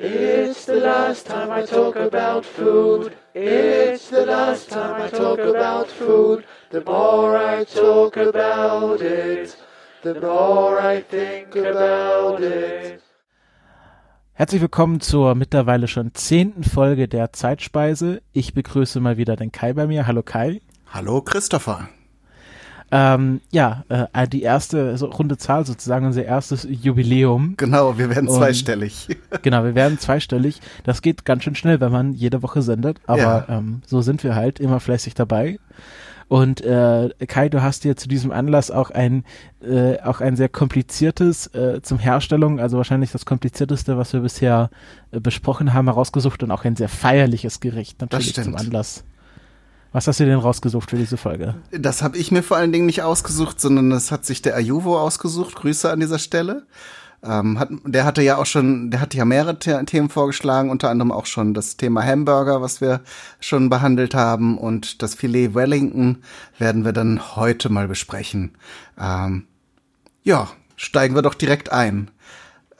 It's the last time I talk about food. It's the last time I talk about food. The more I talk about it, the more I think about it. Herzlich willkommen zur mittlerweile schon zehnten Folge der Zeitspeise. Ich begrüße mal wieder den Kai bei mir. Hallo Kai. Hallo Christopher. Ähm, ja, äh, die erste so runde Zahl sozusagen, unser erstes Jubiläum. Genau, wir werden zweistellig. Und, genau, wir werden zweistellig. Das geht ganz schön schnell, wenn man jede Woche sendet, aber ja. ähm, so sind wir halt immer fleißig dabei. Und äh, Kai, du hast dir zu diesem Anlass auch ein äh, auch ein sehr kompliziertes äh, zum Herstellung, also wahrscheinlich das komplizierteste, was wir bisher äh, besprochen haben, herausgesucht und auch ein sehr feierliches Gericht natürlich zum Anlass. Was hast du denn rausgesucht für diese Folge? Das habe ich mir vor allen Dingen nicht ausgesucht, sondern das hat sich der Ayuvo ausgesucht. Grüße an dieser Stelle. Ähm, hat, der hatte ja auch schon, der hatte ja mehrere The Themen vorgeschlagen, unter anderem auch schon das Thema Hamburger, was wir schon behandelt haben, und das Filet Wellington werden wir dann heute mal besprechen. Ähm, ja, steigen wir doch direkt ein.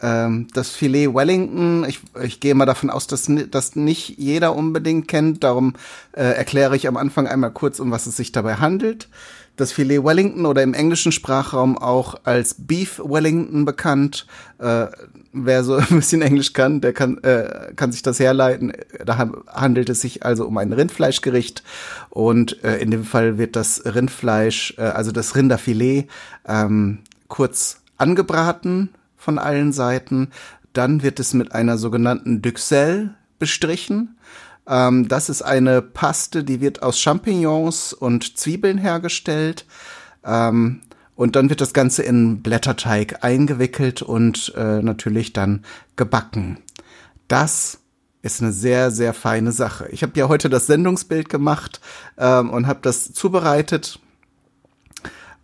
Ähm, das Filet Wellington, ich, ich gehe mal davon aus, dass das nicht jeder unbedingt kennt, darum äh, erkläre ich am Anfang einmal kurz, um was es sich dabei handelt. Das Filet Wellington oder im englischen Sprachraum auch als Beef Wellington bekannt. Äh, wer so ein bisschen Englisch kann, der kann, äh, kann sich das herleiten. Da handelt es sich also um ein Rindfleischgericht und äh, in dem Fall wird das Rindfleisch, äh, also das Rinderfilet, ähm, kurz angebraten von allen Seiten. Dann wird es mit einer sogenannten Duxelles bestrichen. Ähm, das ist eine Paste, die wird aus Champignons und Zwiebeln hergestellt. Ähm, und dann wird das Ganze in Blätterteig eingewickelt und äh, natürlich dann gebacken. Das ist eine sehr, sehr feine Sache. Ich habe ja heute das Sendungsbild gemacht ähm, und habe das zubereitet.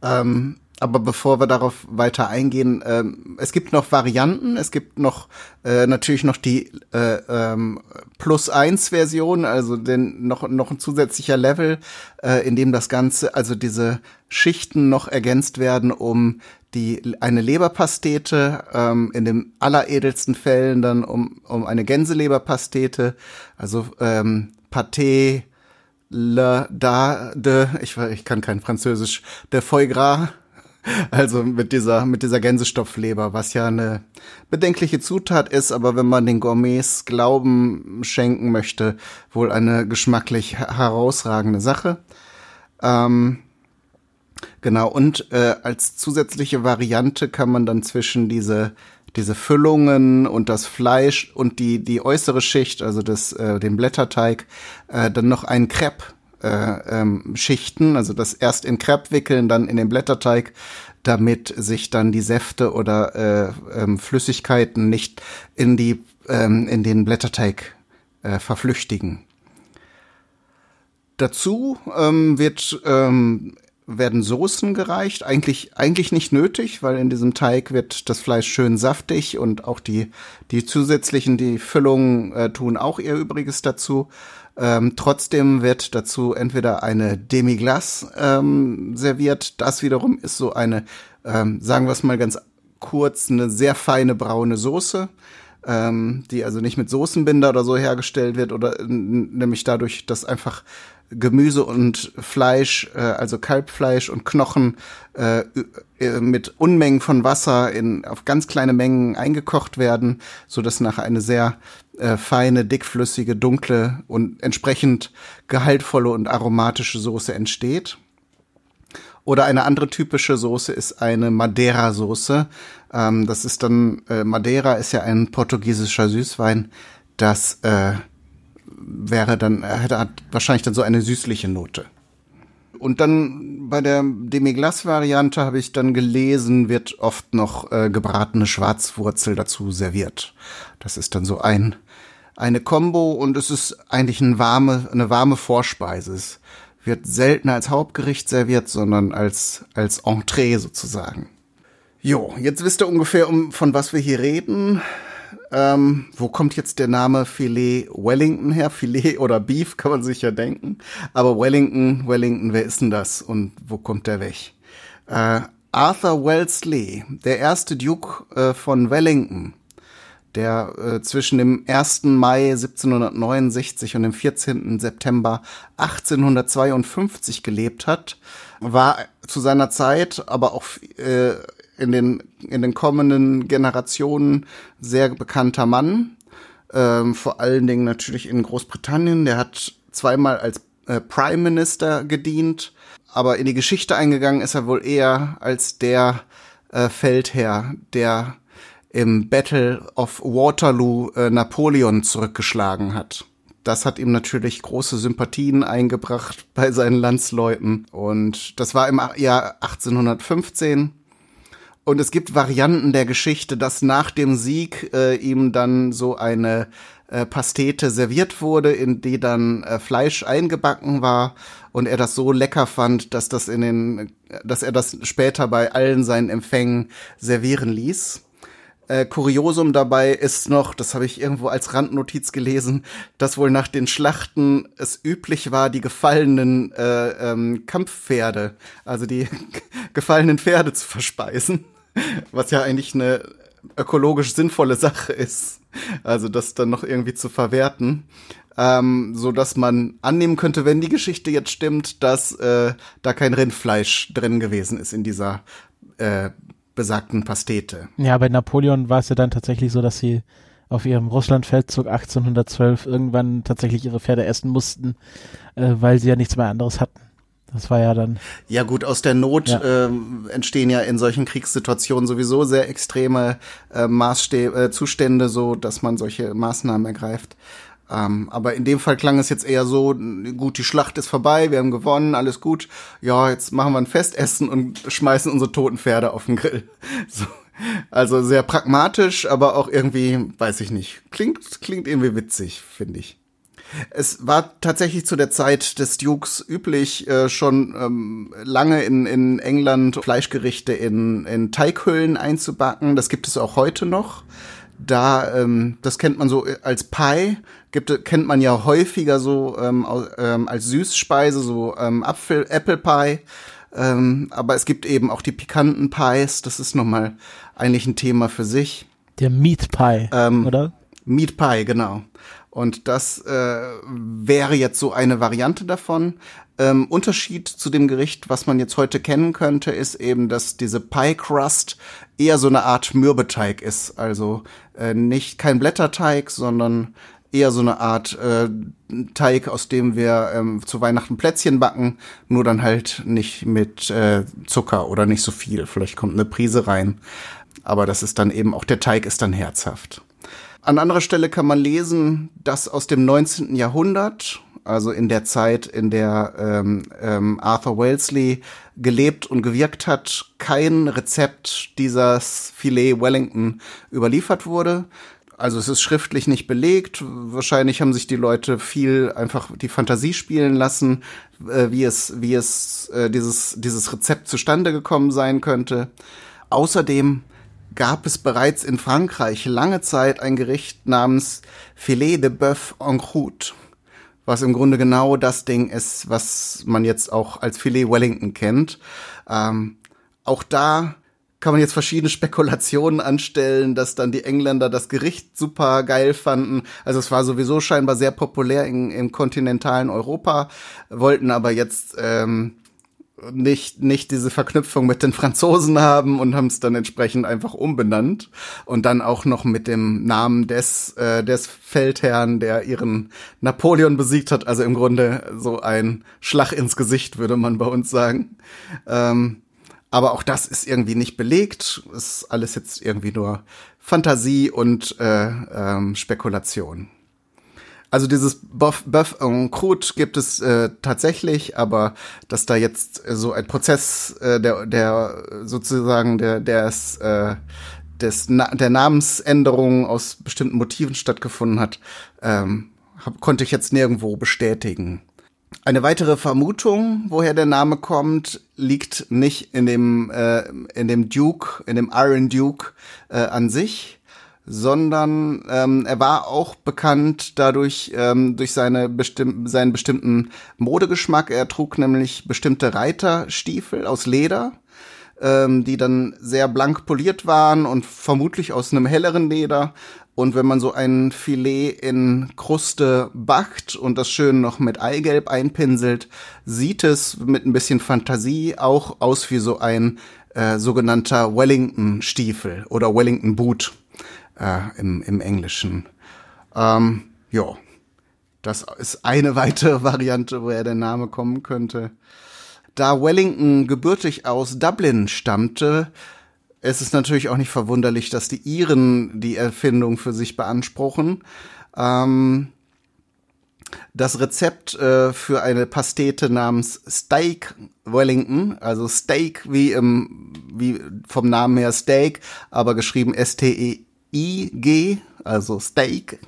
Ähm, aber bevor wir darauf weiter eingehen, ähm, es gibt noch Varianten. Es gibt noch äh, natürlich noch die äh, ähm, Plus 1 Version, also den noch noch ein zusätzlicher Level, äh, in dem das Ganze, also diese Schichten noch ergänzt werden, um die eine Leberpastete, ähm, in den alleredelsten Fällen dann um um eine Gänseleberpastete, also ähm, Pâté le da de, ich, ich kann kein Französisch, de foie gras also mit dieser, mit dieser Gänsestoffleber, was ja eine bedenkliche Zutat ist, aber wenn man den Gourmets Glauben schenken möchte, wohl eine geschmacklich herausragende Sache. Ähm, genau, und äh, als zusätzliche Variante kann man dann zwischen diese diese Füllungen und das Fleisch und die die äußere Schicht, also das äh, den Blätterteig, äh, dann noch einen Crepe äh, ähm, Schichten, also das erst in Crepe wickeln, dann in den Blätterteig, damit sich dann die Säfte oder äh, ähm, Flüssigkeiten nicht in die ähm, in den Blätterteig äh, verflüchtigen. Dazu ähm, wird ähm, werden Soßen gereicht. Eigentlich, eigentlich nicht nötig, weil in diesem Teig wird das Fleisch schön saftig und auch die, die zusätzlichen, die Füllungen äh, tun auch ihr Übriges dazu. Ähm, trotzdem wird dazu entweder eine Demi-Glace ähm, serviert. Das wiederum ist so eine, ähm, sagen wir es mal ganz kurz, eine sehr feine braune Soße, ähm, die also nicht mit Soßenbinder oder so hergestellt wird oder nämlich dadurch, dass einfach Gemüse und Fleisch, äh, also Kalbfleisch und Knochen äh, mit Unmengen von Wasser in auf ganz kleine Mengen eingekocht werden, so dass nachher eine sehr äh, feine, dickflüssige, dunkle und entsprechend gehaltvolle und aromatische Soße entsteht. Oder eine andere typische Soße ist eine Madeira-Soße. Ähm, das ist dann, äh, Madeira ist ja ein portugiesischer Süßwein, das äh, wäre dann, hätte hat wahrscheinlich dann so eine süßliche Note. Und dann bei der Demi-Glace-Variante habe ich dann gelesen, wird oft noch äh, gebratene Schwarzwurzel dazu serviert. Das ist dann so ein eine Combo und es ist eigentlich eine warme, eine warme Vorspeise. Es wird selten als Hauptgericht serviert, sondern als, als Entree sozusagen. Jo, jetzt wisst ihr ungefähr, um, von was wir hier reden. Ähm, wo kommt jetzt der Name Filet Wellington her? Filet oder Beef kann man sich ja denken. Aber Wellington, Wellington, wer ist denn das und wo kommt der weg? Äh, Arthur Wellesley, der erste Duke äh, von Wellington, der äh, zwischen dem 1. Mai 1769 und dem 14. September 1852 gelebt hat, war zu seiner Zeit, aber auch äh, in den in den kommenden Generationen sehr bekannter Mann. Ähm, vor allen Dingen natürlich in Großbritannien. Der hat zweimal als äh, Prime Minister gedient, aber in die Geschichte eingegangen ist er wohl eher als der äh, Feldherr, der im Battle of Waterloo äh, Napoleon zurückgeschlagen hat. Das hat ihm natürlich große Sympathien eingebracht bei seinen Landsleuten. Und das war im Jahr 1815. Und es gibt Varianten der Geschichte, dass nach dem Sieg äh, ihm dann so eine äh, Pastete serviert wurde, in die dann äh, Fleisch eingebacken war und er das so lecker fand, dass das in den, dass er das später bei allen seinen Empfängen servieren ließ. Äh, Kuriosum dabei ist noch, das habe ich irgendwo als Randnotiz gelesen, dass wohl nach den Schlachten es üblich war, die gefallenen äh, ähm, Kampfpferde, also die gefallenen Pferde zu verspeisen, was ja eigentlich eine ökologisch sinnvolle Sache ist. Also das dann noch irgendwie zu verwerten. Ähm, so dass man annehmen könnte, wenn die Geschichte jetzt stimmt, dass äh, da kein Rindfleisch drin gewesen ist in dieser äh, besagten Pastete. Ja, bei Napoleon war es ja dann tatsächlich so, dass sie auf ihrem Russlandfeldzug 1812 irgendwann tatsächlich ihre Pferde essen mussten, äh, weil sie ja nichts mehr anderes hatten. Das war ja dann. Ja gut, aus der Not ja. äh, entstehen ja in solchen Kriegssituationen sowieso sehr extreme äh, Maßste äh, Zustände, so dass man solche Maßnahmen ergreift. Ähm, aber in dem Fall klang es jetzt eher so, gut, die Schlacht ist vorbei, wir haben gewonnen, alles gut. Ja, jetzt machen wir ein Festessen und schmeißen unsere toten Pferde auf den Grill. So. Also sehr pragmatisch, aber auch irgendwie, weiß ich nicht, klingt, klingt irgendwie witzig, finde ich. Es war tatsächlich zu der Zeit des Dukes üblich, äh, schon ähm, lange in, in England Fleischgerichte in, in Teighüllen einzubacken. Das gibt es auch heute noch. Da, ähm, das kennt man so als Pie, gibt, kennt man ja häufiger so ähm, ähm, als Süßspeise, so ähm, Apfel, Apple Pie. Ähm, aber es gibt eben auch die pikanten Pies, das ist nochmal eigentlich ein Thema für sich. Der Meat Pie, ähm, oder? Meat Pie, genau. Und das äh, wäre jetzt so eine Variante davon. Ähm, Unterschied zu dem Gericht, was man jetzt heute kennen könnte, ist eben, dass diese Pie Crust eher so eine Art Mürbeteig ist. Also äh, nicht kein Blätterteig, sondern eher so eine Art äh, Teig, aus dem wir ähm, zu Weihnachten Plätzchen backen, nur dann halt nicht mit äh, Zucker oder nicht so viel. Vielleicht kommt eine Prise rein. Aber das ist dann eben auch der Teig ist dann herzhaft. An anderer Stelle kann man lesen, dass aus dem 19. Jahrhundert, also in der Zeit, in der ähm, ähm, Arthur Wellesley gelebt und gewirkt hat, kein Rezept dieses Filet Wellington überliefert wurde. Also es ist schriftlich nicht belegt. Wahrscheinlich haben sich die Leute viel einfach die Fantasie spielen lassen, äh, wie es, wie es äh, dieses, dieses Rezept zustande gekommen sein könnte. Außerdem gab es bereits in Frankreich lange Zeit ein Gericht namens Filet de Bœuf en croûte, was im Grunde genau das Ding ist, was man jetzt auch als Filet Wellington kennt. Ähm, auch da kann man jetzt verschiedene Spekulationen anstellen, dass dann die Engländer das Gericht super geil fanden. Also es war sowieso scheinbar sehr populär in, im kontinentalen Europa, wollten aber jetzt ähm, nicht, nicht diese Verknüpfung mit den Franzosen haben und haben es dann entsprechend einfach umbenannt. Und dann auch noch mit dem Namen des, äh, des Feldherrn, der ihren Napoleon besiegt hat. Also im Grunde so ein Schlag ins Gesicht, würde man bei uns sagen. Ähm, aber auch das ist irgendwie nicht belegt. Ist alles jetzt irgendwie nur Fantasie und äh, ähm, Spekulation. Also dieses Boeuf, Boeuf en Croûte gibt es äh, tatsächlich, aber dass da jetzt so ein Prozess äh, der, der sozusagen der, der ist, äh, des, Na der Namensänderung aus bestimmten Motiven stattgefunden hat, ähm, hab, konnte ich jetzt nirgendwo bestätigen. Eine weitere Vermutung, woher der Name kommt, liegt nicht in dem, äh, in dem Duke, in dem Iron Duke äh, an sich, sondern ähm, er war auch bekannt dadurch, ähm, durch seine bestimm seinen bestimmten Modegeschmack. Er trug nämlich bestimmte Reiterstiefel aus Leder, ähm, die dann sehr blank poliert waren und vermutlich aus einem helleren Leder. Und wenn man so ein Filet in Kruste backt und das schön noch mit Eigelb einpinselt, sieht es mit ein bisschen Fantasie auch aus wie so ein äh, sogenannter Wellington-Stiefel oder Wellington-Boot äh, im, im Englischen. Ähm, ja, das ist eine weitere Variante, woher der Name kommen könnte. Da Wellington gebürtig aus Dublin stammte, es ist natürlich auch nicht verwunderlich, dass die Iren die Erfindung für sich beanspruchen. Ähm, das Rezept äh, für eine Pastete namens Steak Wellington, also Steak wie im wie vom Namen her Steak, aber geschrieben S-T-E-I-G, also Steak.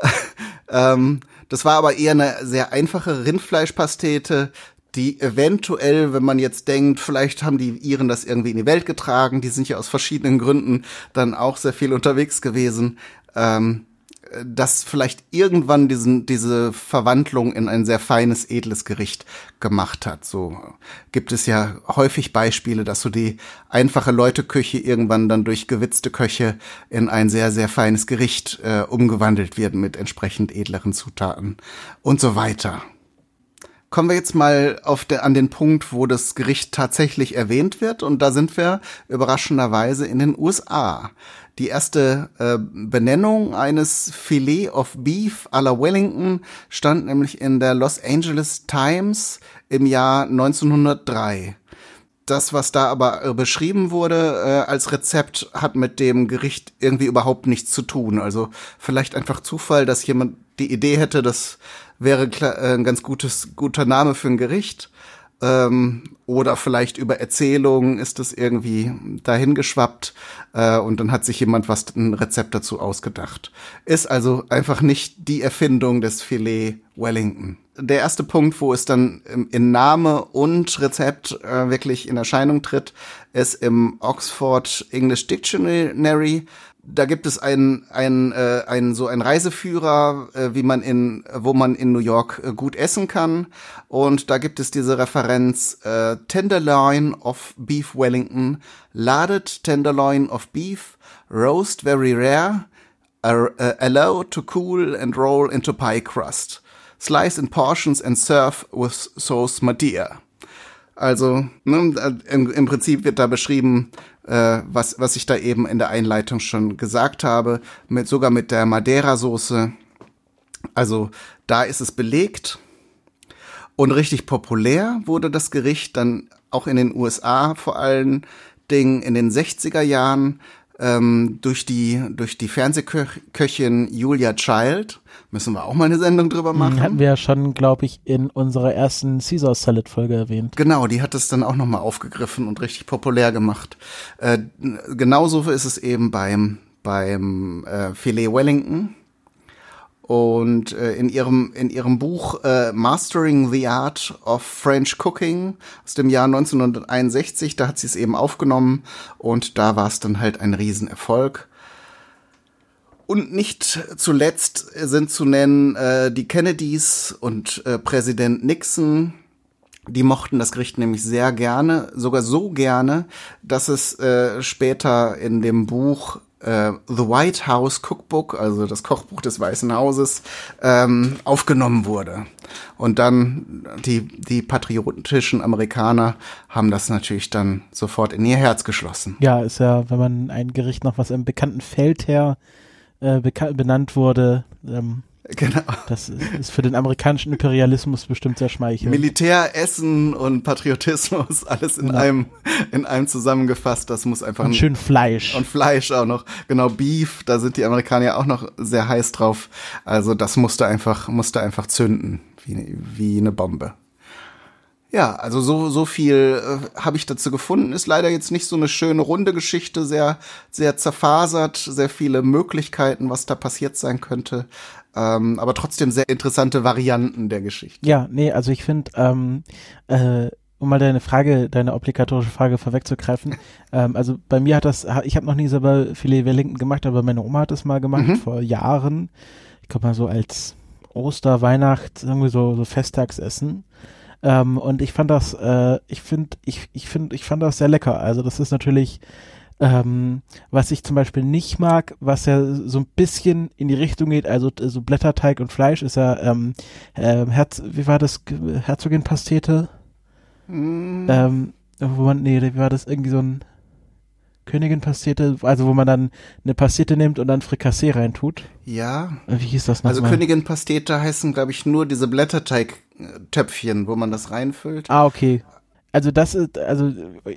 ähm, das war aber eher eine sehr einfache Rindfleischpastete, die eventuell, wenn man jetzt denkt, vielleicht haben die Iren das irgendwie in die Welt getragen, die sind ja aus verschiedenen Gründen dann auch sehr viel unterwegs gewesen, ähm, dass vielleicht irgendwann diesen, diese Verwandlung in ein sehr feines, edles Gericht gemacht hat. So gibt es ja häufig Beispiele, dass so die einfache Leuteküche irgendwann dann durch gewitzte Köche in ein sehr, sehr feines Gericht äh, umgewandelt wird mit entsprechend edleren Zutaten und so weiter. Kommen wir jetzt mal auf der, an den Punkt, wo das Gericht tatsächlich erwähnt wird. Und da sind wir überraschenderweise in den USA. Die erste äh, Benennung eines Filet of Beef à la Wellington stand nämlich in der Los Angeles Times im Jahr 1903 das, was da aber äh, beschrieben wurde äh, als Rezept, hat mit dem Gericht irgendwie überhaupt nichts zu tun. Also vielleicht einfach Zufall, dass jemand die Idee hätte, das wäre äh, ein ganz gutes, guter Name für ein Gericht. Ähm, oder vielleicht über Erzählungen ist es irgendwie dahingeschwappt äh, und dann hat sich jemand was ein Rezept dazu ausgedacht. Ist also einfach nicht die Erfindung des Filet Wellington. Der erste Punkt, wo es dann in Name und Rezept äh, wirklich in Erscheinung tritt, ist im Oxford English Dictionary da gibt es einen ein, äh, ein so ein Reiseführer, äh, wie man in wo man in New York äh, gut essen kann. Und da gibt es diese Referenz äh, Tenderloin of Beef Wellington, laded Tenderloin of Beef, roast very rare, uh, allow to cool and roll into pie crust, slice in portions and serve with sauce Madeira. Also ne, im, im Prinzip wird da beschrieben, äh, was, was ich da eben in der Einleitung schon gesagt habe, mit, sogar mit der Madeira-Soße. Also da ist es belegt. Und richtig populär wurde das Gericht dann auch in den USA vor allen Dingen in den 60er Jahren ähm, durch die durch die Fernsehköchin Julia Child. Müssen wir auch mal eine Sendung drüber mhm, machen. Hatten wir ja schon, glaube ich, in unserer ersten Caesar Salad Folge erwähnt. Genau, die hat es dann auch nochmal aufgegriffen und richtig populär gemacht. Äh, genauso ist es eben beim beim äh, Filet Wellington und äh, in ihrem in ihrem Buch äh, Mastering the Art of French Cooking aus dem Jahr 1961, da hat sie es eben aufgenommen und da war es dann halt ein Riesenerfolg. Und nicht zuletzt sind zu nennen äh, die Kennedys und äh, Präsident Nixon. Die mochten das Gericht nämlich sehr gerne, sogar so gerne, dass es äh, später in dem Buch äh, The White House Cookbook, also das Kochbuch des Weißen Hauses, ähm, aufgenommen wurde. Und dann die, die patriotischen Amerikaner haben das natürlich dann sofort in ihr Herz geschlossen. Ja, ist ja, wenn man ein Gericht noch was im bekannten Feldherr äh, benannt wurde, ähm, Genau. Das ist für den amerikanischen Imperialismus bestimmt sehr schmeichelnd. Militär, Essen und Patriotismus, alles in genau. einem, in einem zusammengefasst. Das muss einfach. Und schön Fleisch. Und Fleisch auch noch. Genau, Beef, da sind die Amerikaner auch noch sehr heiß drauf. Also das musste einfach, musste einfach zünden. Wie, wie eine Bombe. Ja, also so so viel äh, habe ich dazu gefunden. Ist leider jetzt nicht so eine schöne runde Geschichte, sehr sehr zerfasert, sehr viele Möglichkeiten, was da passiert sein könnte. Ähm, aber trotzdem sehr interessante Varianten der Geschichte. Ja, nee, also ich finde, ähm, äh, um mal deine Frage, deine obligatorische Frage vorwegzugreifen, ähm, also bei mir hat das, ich habe noch nie selber Filet Wellington gemacht, aber meine Oma hat es mal gemacht mhm. vor Jahren. Ich glaube mal so als Oster, Weihnacht, irgendwie so, so Festtagsessen. Ähm, und ich fand das, äh, ich finde, ich, ich finde, ich fand das sehr lecker. Also das ist natürlich, ähm, was ich zum Beispiel nicht mag, was ja so ein bisschen in die Richtung geht, also so Blätterteig und Fleisch ist ja, ähm, äh, Herz, wie war das, Herzogin-Pastete? Mm. Ähm, wo man, nee, wie war das, irgendwie so ein Königin-Pastete, also wo man dann eine Pastete nimmt und dann Frikassee reintut. Ja. Wie hieß das noch Also Königin-Pastete heißen, glaube ich, nur diese Blätterteig-Töpfchen, wo man das reinfüllt. Ah, okay. Also das ist, also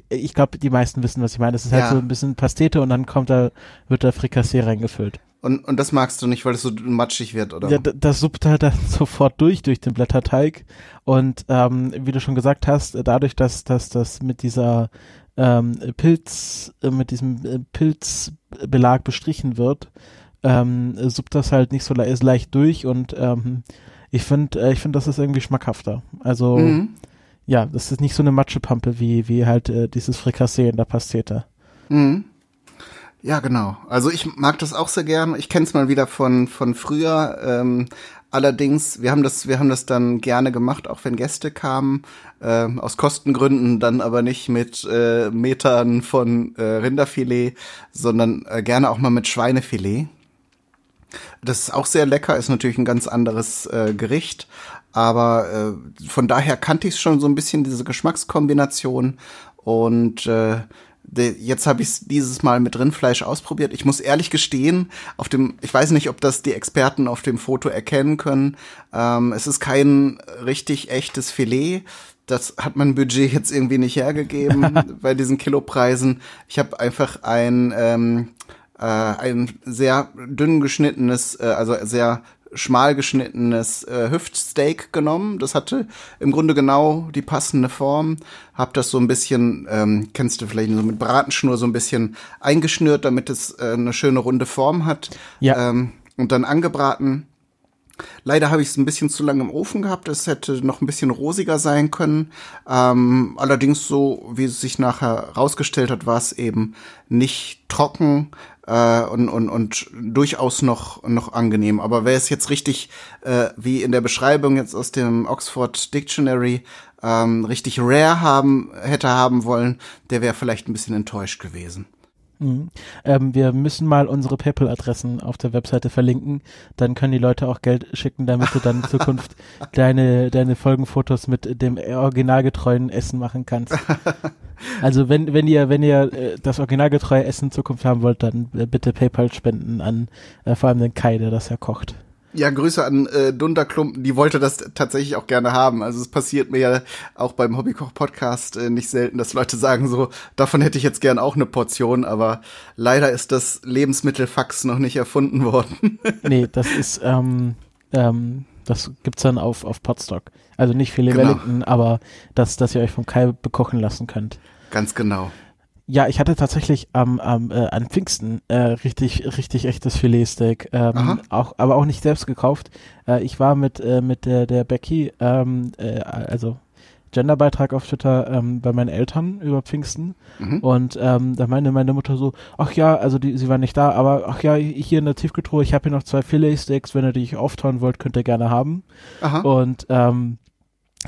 ich glaube, die meisten wissen, was ich meine. Das ist halt so ein bisschen Pastete und dann kommt da, wird da Frikassee reingefüllt. Und, und das magst du nicht, weil es so matschig wird, oder? Ja, das suppt halt dann sofort durch, durch den Blätterteig. Und ähm, wie du schon gesagt hast, dadurch, dass, dass das mit dieser ähm, Pilz, äh, mit diesem äh, Pilzbelag bestrichen wird, ähm, suppt das halt nicht so le leicht durch und ähm, ich finde, äh, ich finde, das ist irgendwie schmackhafter. Also mhm. Ja, das ist nicht so eine Matschepampe wie, wie halt äh, dieses Frikassee in der Pastete. Mhm. Ja, genau. Also ich mag das auch sehr gern. Ich kenne es mal wieder von von früher. Ähm, allerdings, wir haben das, wir haben das dann gerne gemacht, auch wenn Gäste kamen. Äh, aus Kostengründen dann aber nicht mit äh, Metern von äh, Rinderfilet, sondern äh, gerne auch mal mit Schweinefilet. Das ist auch sehr lecker, ist natürlich ein ganz anderes äh, Gericht, aber äh, von daher kannte ich schon so ein bisschen diese Geschmackskombination und äh, Jetzt habe ich es dieses Mal mit Rindfleisch ausprobiert. Ich muss ehrlich gestehen, auf dem, ich weiß nicht, ob das die Experten auf dem Foto erkennen können. Ähm, es ist kein richtig echtes Filet. Das hat mein Budget jetzt irgendwie nicht hergegeben bei diesen Kilopreisen. Ich habe einfach ein ähm, äh, ein sehr dünn geschnittenes, äh, also sehr schmal geschnittenes äh, Hüftsteak genommen. Das hatte im Grunde genau die passende Form. Hab das so ein bisschen, ähm, kennst du vielleicht so mit Bratenschnur so ein bisschen eingeschnürt, damit es äh, eine schöne runde Form hat. Ja. Ähm, und dann angebraten. Leider habe ich es ein bisschen zu lange im Ofen gehabt. Es hätte noch ein bisschen rosiger sein können. Ähm, allerdings so, wie es sich nachher rausgestellt hat, war es eben nicht trocken äh, und, und, und durchaus noch, noch angenehm. Aber wer es jetzt richtig, äh, wie in der Beschreibung jetzt aus dem Oxford Dictionary, ähm, richtig rare haben, hätte haben wollen, der wäre vielleicht ein bisschen enttäuscht gewesen. Mhm. Ähm, wir müssen mal unsere PayPal-Adressen auf der Webseite verlinken. Dann können die Leute auch Geld schicken, damit du dann in Zukunft deine, deine Folgenfotos mit dem originalgetreuen Essen machen kannst. Also wenn, wenn ihr, wenn ihr äh, das originalgetreue Essen in Zukunft haben wollt, dann äh, bitte PayPal spenden an äh, vor allem den Kai, der das ja kocht. Ja, Grüße an äh, Dunderklumpen, die wollte das tatsächlich auch gerne haben. Also es passiert mir ja auch beim Hobbykoch-Podcast äh, nicht selten, dass Leute sagen so, davon hätte ich jetzt gern auch eine Portion, aber leider ist das Lebensmittelfax noch nicht erfunden worden. nee, das ist, ähm, ähm, das gibt's dann auf, auf Podstock. Also nicht viele genau. Wellington, aber das, dass ihr euch vom Kai bekochen lassen könnt. Ganz genau. Ja, ich hatte tatsächlich am, am äh, an Pfingsten äh, richtig richtig echtes Filetsteak, ähm, auch aber auch nicht selbst gekauft. Äh, ich war mit äh, mit der der Becky, ähm, äh, also Genderbeitrag auf Twitter ähm, bei meinen Eltern über Pfingsten mhm. und ähm, da meinte meine Mutter so, ach ja, also die, sie war nicht da, aber ach ja, hier in der Tiefkühltruhe, ich habe hier noch zwei Filetsteaks, wenn ihr die auftauen wollt, könnt ihr gerne haben. Aha. Und ähm,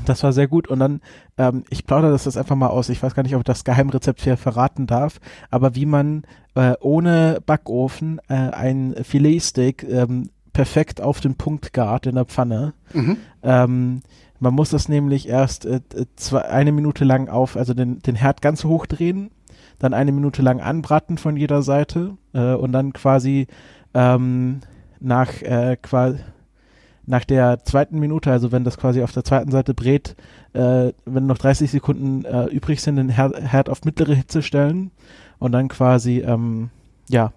das war sehr gut. Und dann, ähm, ich plaudere das jetzt einfach mal aus. Ich weiß gar nicht, ob ich das Geheimrezept hier verraten darf, aber wie man äh, ohne Backofen äh, ein Filetsteak ähm, perfekt auf den Punkt gart in der Pfanne. Mhm. Ähm, man muss das nämlich erst äh, zwei, eine Minute lang auf, also den, den Herd ganz hoch drehen, dann eine Minute lang anbraten von jeder Seite äh, und dann quasi ähm, nach äh, quasi nach der zweiten Minute, also wenn das quasi auf der zweiten Seite brät, äh, wenn noch 30 Sekunden äh, übrig sind, den Herd, auf mittlere Hitze stellen und dann quasi, ähm, ja,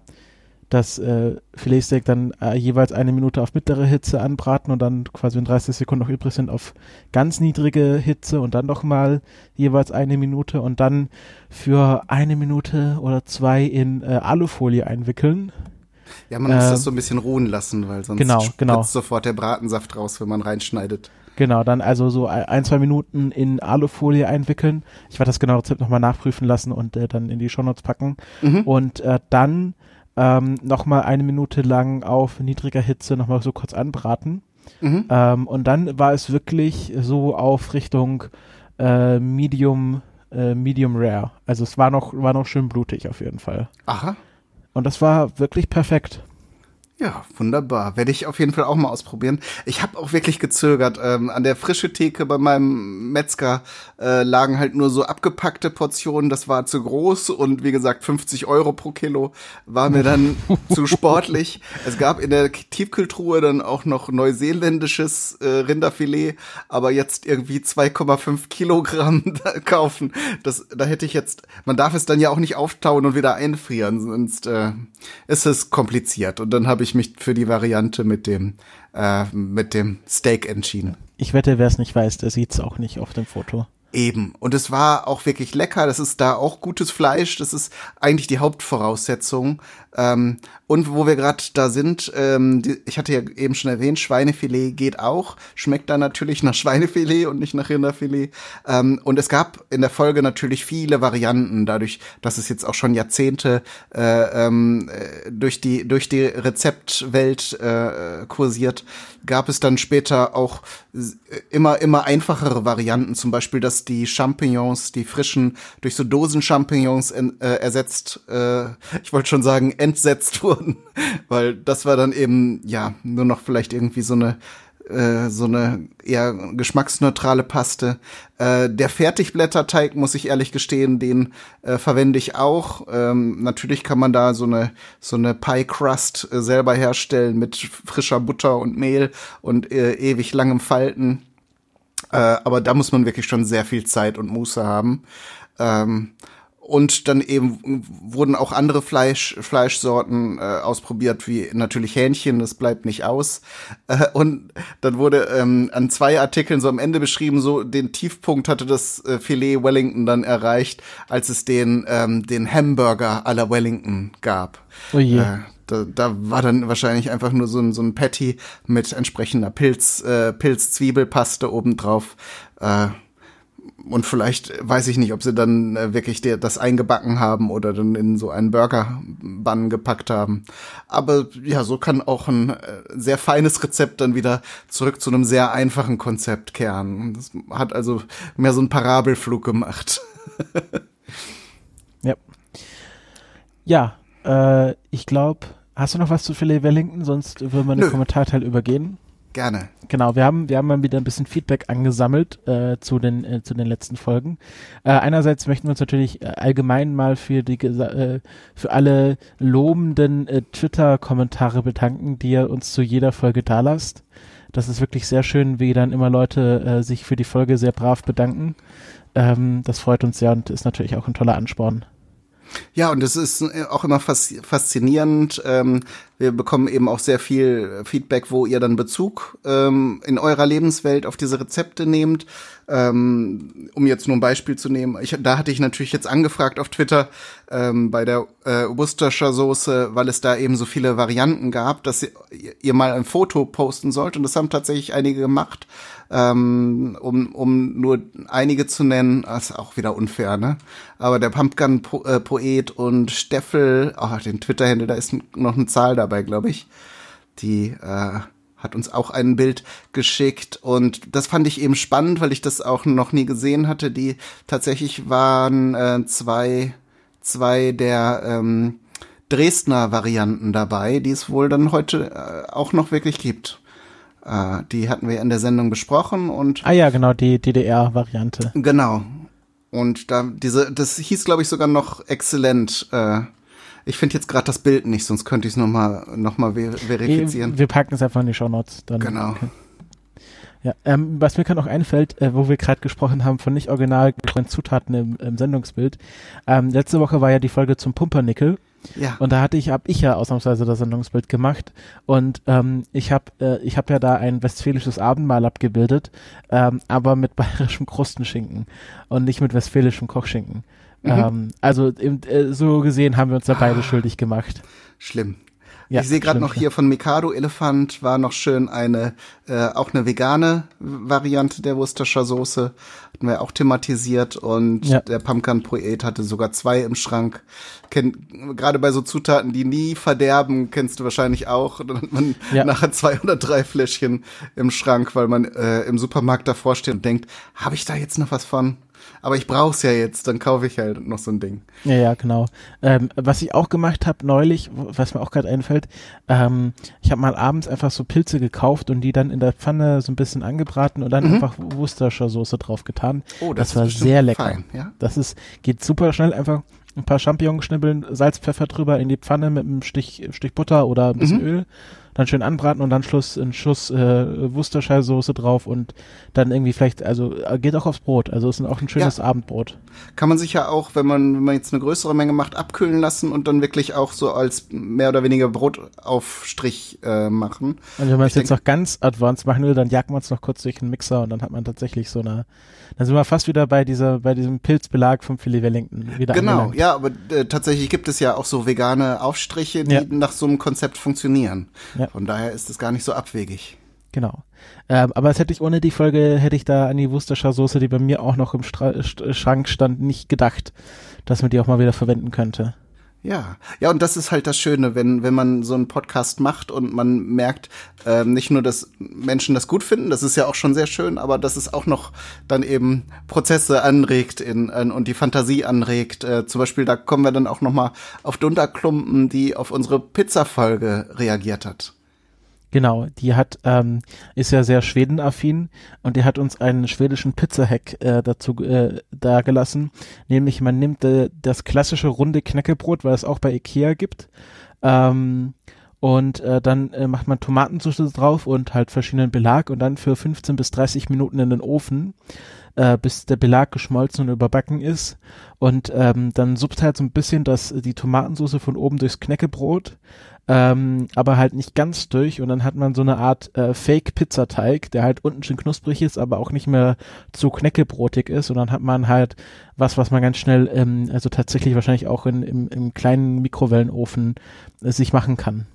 das äh, Filetsteak dann äh, jeweils eine Minute auf mittlere Hitze anbraten und dann quasi, wenn 30 Sekunden noch übrig sind, auf ganz niedrige Hitze und dann nochmal jeweils eine Minute und dann für eine Minute oder zwei in äh, Alufolie einwickeln ja, man muss das ähm, so ein bisschen ruhen lassen, weil sonst genau, genau. sofort der Bratensaft raus, wenn man reinschneidet. Genau, dann also so ein, zwei Minuten in Alufolie einwickeln. Ich werde das genaue Rezept nochmal nachprüfen lassen und äh, dann in die Shownotes packen. Mhm. Und äh, dann ähm, nochmal eine Minute lang auf niedriger Hitze nochmal so kurz anbraten. Mhm. Ähm, und dann war es wirklich so auf Richtung äh, Medium, äh, Medium Rare. Also es war noch, war noch schön blutig auf jeden Fall. Aha. Und das war wirklich perfekt. Ja, wunderbar. Werde ich auf jeden Fall auch mal ausprobieren. Ich habe auch wirklich gezögert. Ähm, an der frische Theke bei meinem Metzger äh, lagen halt nur so abgepackte Portionen. Das war zu groß und wie gesagt 50 Euro pro Kilo war mir dann zu sportlich. Es gab in der Tiefkühltruhe dann auch noch neuseeländisches äh, Rinderfilet, aber jetzt irgendwie 2,5 Kilogramm kaufen. Das, da hätte ich jetzt. Man darf es dann ja auch nicht auftauen und wieder einfrieren, sonst äh, ist es kompliziert. Und dann habe ich ich mich für die Variante mit dem, äh, mit dem Steak entschieden. Ich wette, wer es nicht weiß, der sieht es auch nicht auf dem Foto. Eben. Und es war auch wirklich lecker. Das ist da auch gutes Fleisch. Das ist eigentlich die Hauptvoraussetzung. Ähm, und wo wir gerade da sind, ähm, die, ich hatte ja eben schon erwähnt, Schweinefilet geht auch. Schmeckt da natürlich nach Schweinefilet und nicht nach Rinderfilet. Ähm, und es gab in der Folge natürlich viele Varianten, dadurch, dass es jetzt auch schon Jahrzehnte äh, ähm, äh, durch die durch die Rezeptwelt äh, kursiert, gab es dann später auch immer immer einfachere Varianten. Zum Beispiel, dass die Champignons, die frischen, durch so Dosen-Champignons äh, ersetzt. Äh, ich wollte schon sagen entsetzt wurden, weil das war dann eben ja nur noch vielleicht irgendwie so eine äh, so eine eher geschmacksneutrale Paste. Äh, der Fertigblätterteig, muss ich ehrlich gestehen, den äh, verwende ich auch. Ähm, natürlich kann man da so eine so eine Pie Crust äh, selber herstellen mit frischer Butter und Mehl und äh, ewig langem Falten. Äh, aber da muss man wirklich schon sehr viel Zeit und Muße haben. Ähm, und dann eben wurden auch andere Fleisch, Fleischsorten äh, ausprobiert, wie natürlich Hähnchen, das bleibt nicht aus. Äh, und dann wurde ähm, an zwei Artikeln so am Ende beschrieben, so den Tiefpunkt hatte das äh, Filet Wellington dann erreicht, als es den, ähm, den Hamburger à la Wellington gab. Oh je. Äh, da, da war dann wahrscheinlich einfach nur so ein, so ein Patty mit entsprechender Pilz, äh, Pilz-Zwiebelpaste obendrauf. Äh, und vielleicht weiß ich nicht, ob sie dann äh, wirklich der, das eingebacken haben oder dann in so einen Burger-Bann gepackt haben. Aber ja, so kann auch ein äh, sehr feines Rezept dann wieder zurück zu einem sehr einfachen Konzept kehren. Das hat also mehr so einen Parabelflug gemacht. ja. Ja, äh, ich glaube, hast du noch was zu Philly Wellington? Sonst würden wir den Kommentarteil übergehen. Gerne. Genau, wir haben, wir haben mal wieder ein bisschen Feedback angesammelt äh, zu, den, äh, zu den letzten Folgen. Äh, einerseits möchten wir uns natürlich äh, allgemein mal für die äh, für alle lobenden äh, Twitter-Kommentare bedanken, die ihr uns zu jeder Folge da lasst. Das ist wirklich sehr schön, wie dann immer Leute äh, sich für die Folge sehr brav bedanken. Ähm, das freut uns sehr und ist natürlich auch ein toller Ansporn. Ja, und es ist äh, auch immer faszinierend. Ähm, wir bekommen eben auch sehr viel Feedback, wo ihr dann Bezug ähm, in eurer Lebenswelt auf diese Rezepte nehmt. Ähm, um jetzt nur ein Beispiel zu nehmen, ich, da hatte ich natürlich jetzt angefragt auf Twitter bei der äh, Worcestershire Soße, weil es da eben so viele Varianten gab, dass ihr mal ein Foto posten sollt und das haben tatsächlich einige gemacht ähm, um, um nur einige zu nennen, das ist auch wieder unfair, ne? Aber der Pumpgun-Poet und Steffel, oh, den Twitter-Händler, da ist noch eine Zahl dabei, glaube ich. Die äh, hat uns auch ein Bild geschickt und das fand ich eben spannend, weil ich das auch noch nie gesehen hatte. Die tatsächlich waren äh, zwei, zwei der ähm, Dresdner Varianten dabei, die es wohl dann heute äh, auch noch wirklich gibt. Äh, die hatten wir in der Sendung besprochen und. Ah ja, genau, die DDR-Variante. Genau. Und da diese, das hieß, glaube ich, sogar noch exzellent. Äh, ich finde jetzt gerade das Bild nicht, sonst könnte ich es nochmal noch mal ver verifizieren. Wir packen es einfach in die Show Notes. Dann genau. Okay. Ja, ähm, was mir gerade noch einfällt, äh, wo wir gerade gesprochen haben von nicht original Zutaten im, im Sendungsbild. Ähm, letzte Woche war ja die Folge zum Pumpernickel ja. Und da hatte ich, habe ich ja ausnahmsweise das Sendungsbild gemacht und ähm, ich habe, äh, ich habe ja da ein westfälisches Abendmahl abgebildet, ähm, aber mit bayerischem Krustenschinken und nicht mit westfälischem Kochschinken. Mhm. Ähm, also im, äh, so gesehen haben wir uns da beide ah, schuldig gemacht. Schlimm. Ja, ich sehe gerade noch hier von Mikado Elefant war noch schön eine, äh, auch eine vegane Variante der Worcestershire Soße. Hatten wir auch thematisiert und ja. der Pumpkin Poet hatte sogar zwei im Schrank. Gerade bei so Zutaten, die nie verderben, kennst du wahrscheinlich auch. Dann hat man ja. nachher zwei oder drei Fläschchen im Schrank, weil man äh, im Supermarkt davor steht und denkt, habe ich da jetzt noch was von? Aber ich brauch's ja jetzt, dann kaufe ich halt noch so ein Ding. Ja, ja, genau. Ähm, was ich auch gemacht habe neulich, was mir auch gerade einfällt, ähm, ich habe mal abends einfach so Pilze gekauft und die dann in der Pfanne so ein bisschen angebraten und dann mhm. einfach Worcestershire Soße drauf getan. Oh, das, das war sehr lecker. Fein, ja? Das ist geht super schnell einfach ein paar Champignons schnibbeln, Salz, Pfeffer drüber in die Pfanne mit einem Stich, Stich Butter oder ein bisschen mhm. Öl dann schön anbraten und dann Schluss einen Schuss äh, Worcestershire-Soße drauf und dann irgendwie vielleicht, also äh, geht auch aufs Brot. Also ist auch ein schönes ja. Abendbrot. Kann man sich ja auch, wenn man, wenn man jetzt eine größere Menge macht, abkühlen lassen und dann wirklich auch so als mehr oder weniger Brotaufstrich äh, machen. Und wenn man es jetzt noch ganz advanced machen will, dann jagt man es noch kurz durch den Mixer und dann hat man tatsächlich so eine, dann sind wir fast wieder bei dieser, bei diesem Pilzbelag vom Philly Wellington wieder Genau, angelangt. ja, aber äh, tatsächlich gibt es ja auch so vegane Aufstriche, die ja. nach so einem Konzept funktionieren. Ja. Von daher ist es gar nicht so abwegig. Genau. Ähm, aber es hätte ich ohne die Folge, hätte ich da an die Worcestershire Soße, die bei mir auch noch im Stra Schrank stand, nicht gedacht, dass man die auch mal wieder verwenden könnte. Ja, ja, und das ist halt das Schöne, wenn, wenn man so einen Podcast macht und man merkt, äh, nicht nur, dass Menschen das gut finden, das ist ja auch schon sehr schön, aber dass es auch noch dann eben Prozesse anregt in, in, und die Fantasie anregt. Äh, zum Beispiel, da kommen wir dann auch noch mal auf Dunderklumpen, die auf unsere Pizza-Folge reagiert hat. Genau, die hat, ähm, ist ja sehr schwedenaffin und die hat uns einen schwedischen Pizza-Hack äh, dazu äh, dargelassen. Nämlich man nimmt äh, das klassische runde Knäckebrot, weil es auch bei Ikea gibt. Ähm, und äh, dann äh, macht man Tomatensauce drauf und halt verschiedenen Belag und dann für 15 bis 30 Minuten in den Ofen, äh, bis der Belag geschmolzen und überbacken ist. Und ähm, dann suppt halt so ein bisschen das, die Tomatensauce von oben durchs Knäckebrot ähm, aber halt nicht ganz durch und dann hat man so eine Art äh, Fake-Pizzateig, der halt unten schön knusprig ist, aber auch nicht mehr zu knäckebrotig ist und dann hat man halt was, was man ganz schnell, ähm, also tatsächlich wahrscheinlich auch in, im, im kleinen Mikrowellenofen äh, sich machen kann.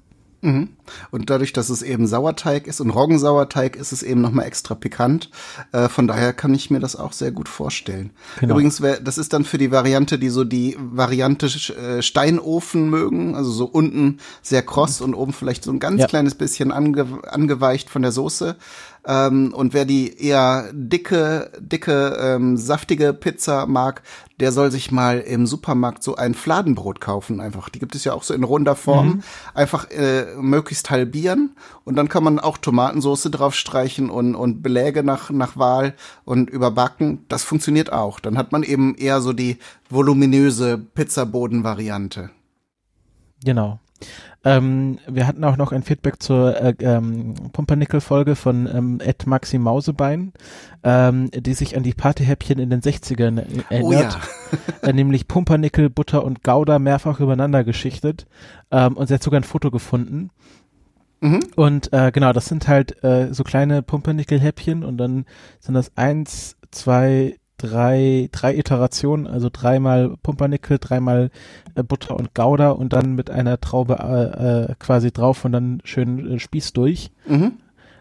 Mhm. Und dadurch, dass es eben Sauerteig ist und Roggensauerteig, ist es eben nochmal extra pikant. Äh, von daher kann ich mir das auch sehr gut vorstellen. Genau. Übrigens, das ist dann für die Variante, die so die Variante äh, Steinofen mögen, also so unten sehr kross und oben vielleicht so ein ganz ja. kleines bisschen ange angeweicht von der Soße. Ähm, und wer die eher dicke, dicke, ähm, saftige Pizza mag, der soll sich mal im Supermarkt so ein Fladenbrot kaufen. Einfach, die gibt es ja auch so in runder Form. Mhm. Einfach äh, möglichst halbieren und dann kann man auch Tomatensauce draufstreichen und und Beläge nach nach Wahl und überbacken. Das funktioniert auch. Dann hat man eben eher so die voluminöse Pizzaboden-Variante. Genau. Ähm, wir hatten auch noch ein Feedback zur äh, ähm, Pumpernickel-Folge von ähm, Ed Maxi Mausebein, ähm, die sich an die Partyhäppchen in den 60ern erinnert. Oh ja. äh, nämlich Pumpernickel, Butter und Gouda mehrfach übereinander geschichtet. Ähm, und sie hat sogar ein Foto gefunden. Mhm. Und äh, genau, das sind halt äh, so kleine Pumpernickel-Häppchen und dann sind das eins, zwei, drei, drei Iterationen, also dreimal Pumpernickel, dreimal äh, Butter und Gouda und dann mit einer Traube äh, äh, quasi drauf und dann schön äh, Spieß durch. Mhm.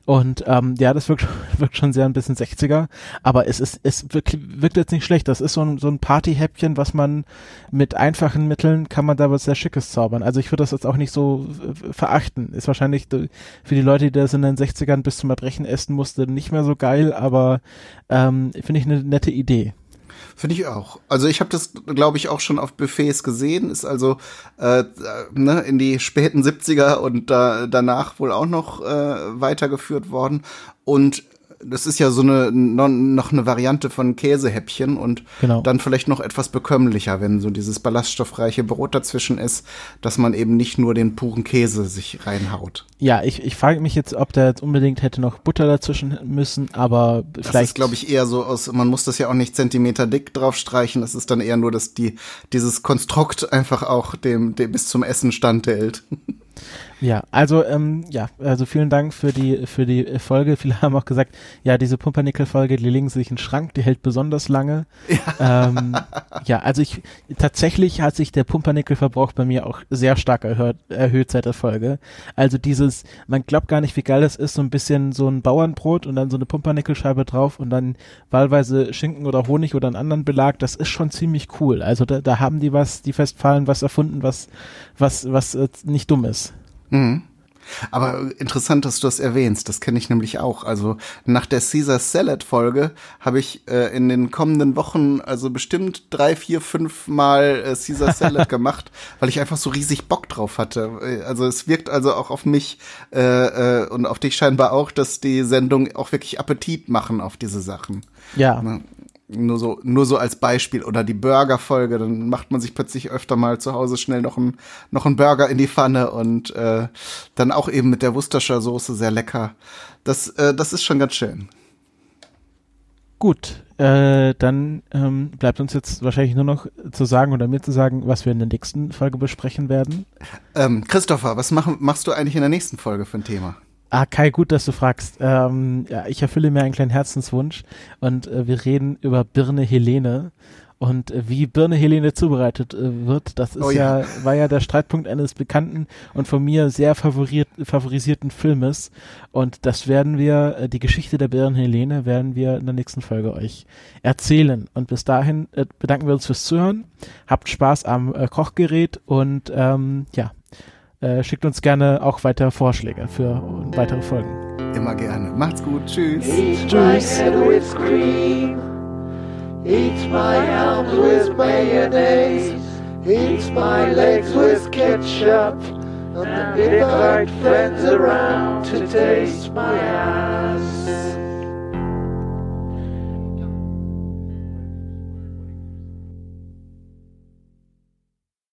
Und ähm, ja, das wirkt, wirkt schon sehr ein bisschen 60er, aber es ist, es wirkt, wirkt jetzt nicht schlecht. Das ist so ein, so ein Partyhäppchen, was man mit einfachen Mitteln kann man da was sehr Schickes zaubern. Also ich würde das jetzt auch nicht so verachten. Ist wahrscheinlich für die Leute, die das in den 60ern bis zum Erbrechen essen musste, nicht mehr so geil, aber ähm, finde ich eine nette Idee. Finde ich auch. Also ich habe das, glaube ich, auch schon auf Buffets gesehen. Ist also äh, ne, in die späten 70er und da, danach wohl auch noch äh, weitergeführt worden. Und das ist ja so eine noch eine Variante von Käsehäppchen und genau. dann vielleicht noch etwas bekömmlicher, wenn so dieses ballaststoffreiche Brot dazwischen ist, dass man eben nicht nur den puren Käse sich reinhaut. Ja, ich, ich frage mich jetzt, ob da jetzt unbedingt hätte noch Butter dazwischen müssen, aber vielleicht. Das ist, glaube ich, eher so aus, man muss das ja auch nicht Zentimeter dick drauf streichen, das ist dann eher nur, dass die, dieses Konstrukt einfach auch dem, dem bis zum Essen standhält. Ja, also ähm, ja, also vielen Dank für die für die Folge. Viele haben auch gesagt, ja, diese Pumpernickel-Folge, die legen sich in den Schrank, die hält besonders lange. Ja, ähm, ja also ich tatsächlich hat sich der Pumpernickel-Verbrauch bei mir auch sehr stark erhöht, erhöht seit der Folge. Also dieses, man glaubt gar nicht, wie geil das ist, so ein bisschen so ein Bauernbrot und dann so eine Pumpernickelscheibe drauf und dann wahlweise Schinken oder Honig oder einen anderen Belag. Das ist schon ziemlich cool. Also da, da haben die was, die Festfallen was erfunden, was was was äh, nicht dumm ist. Mhm. Aber interessant, dass du das erwähnst. Das kenne ich nämlich auch. Also nach der Caesar Salad Folge habe ich äh, in den kommenden Wochen also bestimmt drei, vier, fünf Mal äh, Caesar Salad gemacht, weil ich einfach so riesig Bock drauf hatte. Äh, also es wirkt also auch auf mich äh, äh, und auf dich scheinbar auch, dass die Sendung auch wirklich Appetit machen auf diese Sachen. Ja. Nur so, nur so als Beispiel. Oder die Burger-Folge, dann macht man sich plötzlich öfter mal zu Hause schnell noch ein, noch Burger in die Pfanne und äh, dann auch eben mit der Worcestershire Soße sehr lecker. Das, äh, das ist schon ganz schön. Gut, äh, dann ähm, bleibt uns jetzt wahrscheinlich nur noch zu sagen oder mir zu sagen, was wir in der nächsten Folge besprechen werden. Ähm, Christopher, was mach, machst du eigentlich in der nächsten Folge für ein Thema? Ah, Kai, gut, dass du fragst. Ähm, ja, ich erfülle mir einen kleinen Herzenswunsch und äh, wir reden über Birne Helene. Und äh, wie Birne Helene zubereitet äh, wird, das ist oh, ja. ja. war ja der Streitpunkt eines bekannten und von mir sehr favorisierten Filmes. Und das werden wir, äh, die Geschichte der Birne Helene werden wir in der nächsten Folge euch erzählen. Und bis dahin äh, bedanken wir uns fürs Zuhören. Habt Spaß am äh, Kochgerät und ähm, ja, äh, schickt uns gerne auch weiter Vorschläge für weitere Folgen. Immer gerne. Macht's gut. Tschüss. Eat Tschüss. My head with cream. Eat my arms with mayonnaise. Eat my legs with ketchup. And invite friends around to taste my ass.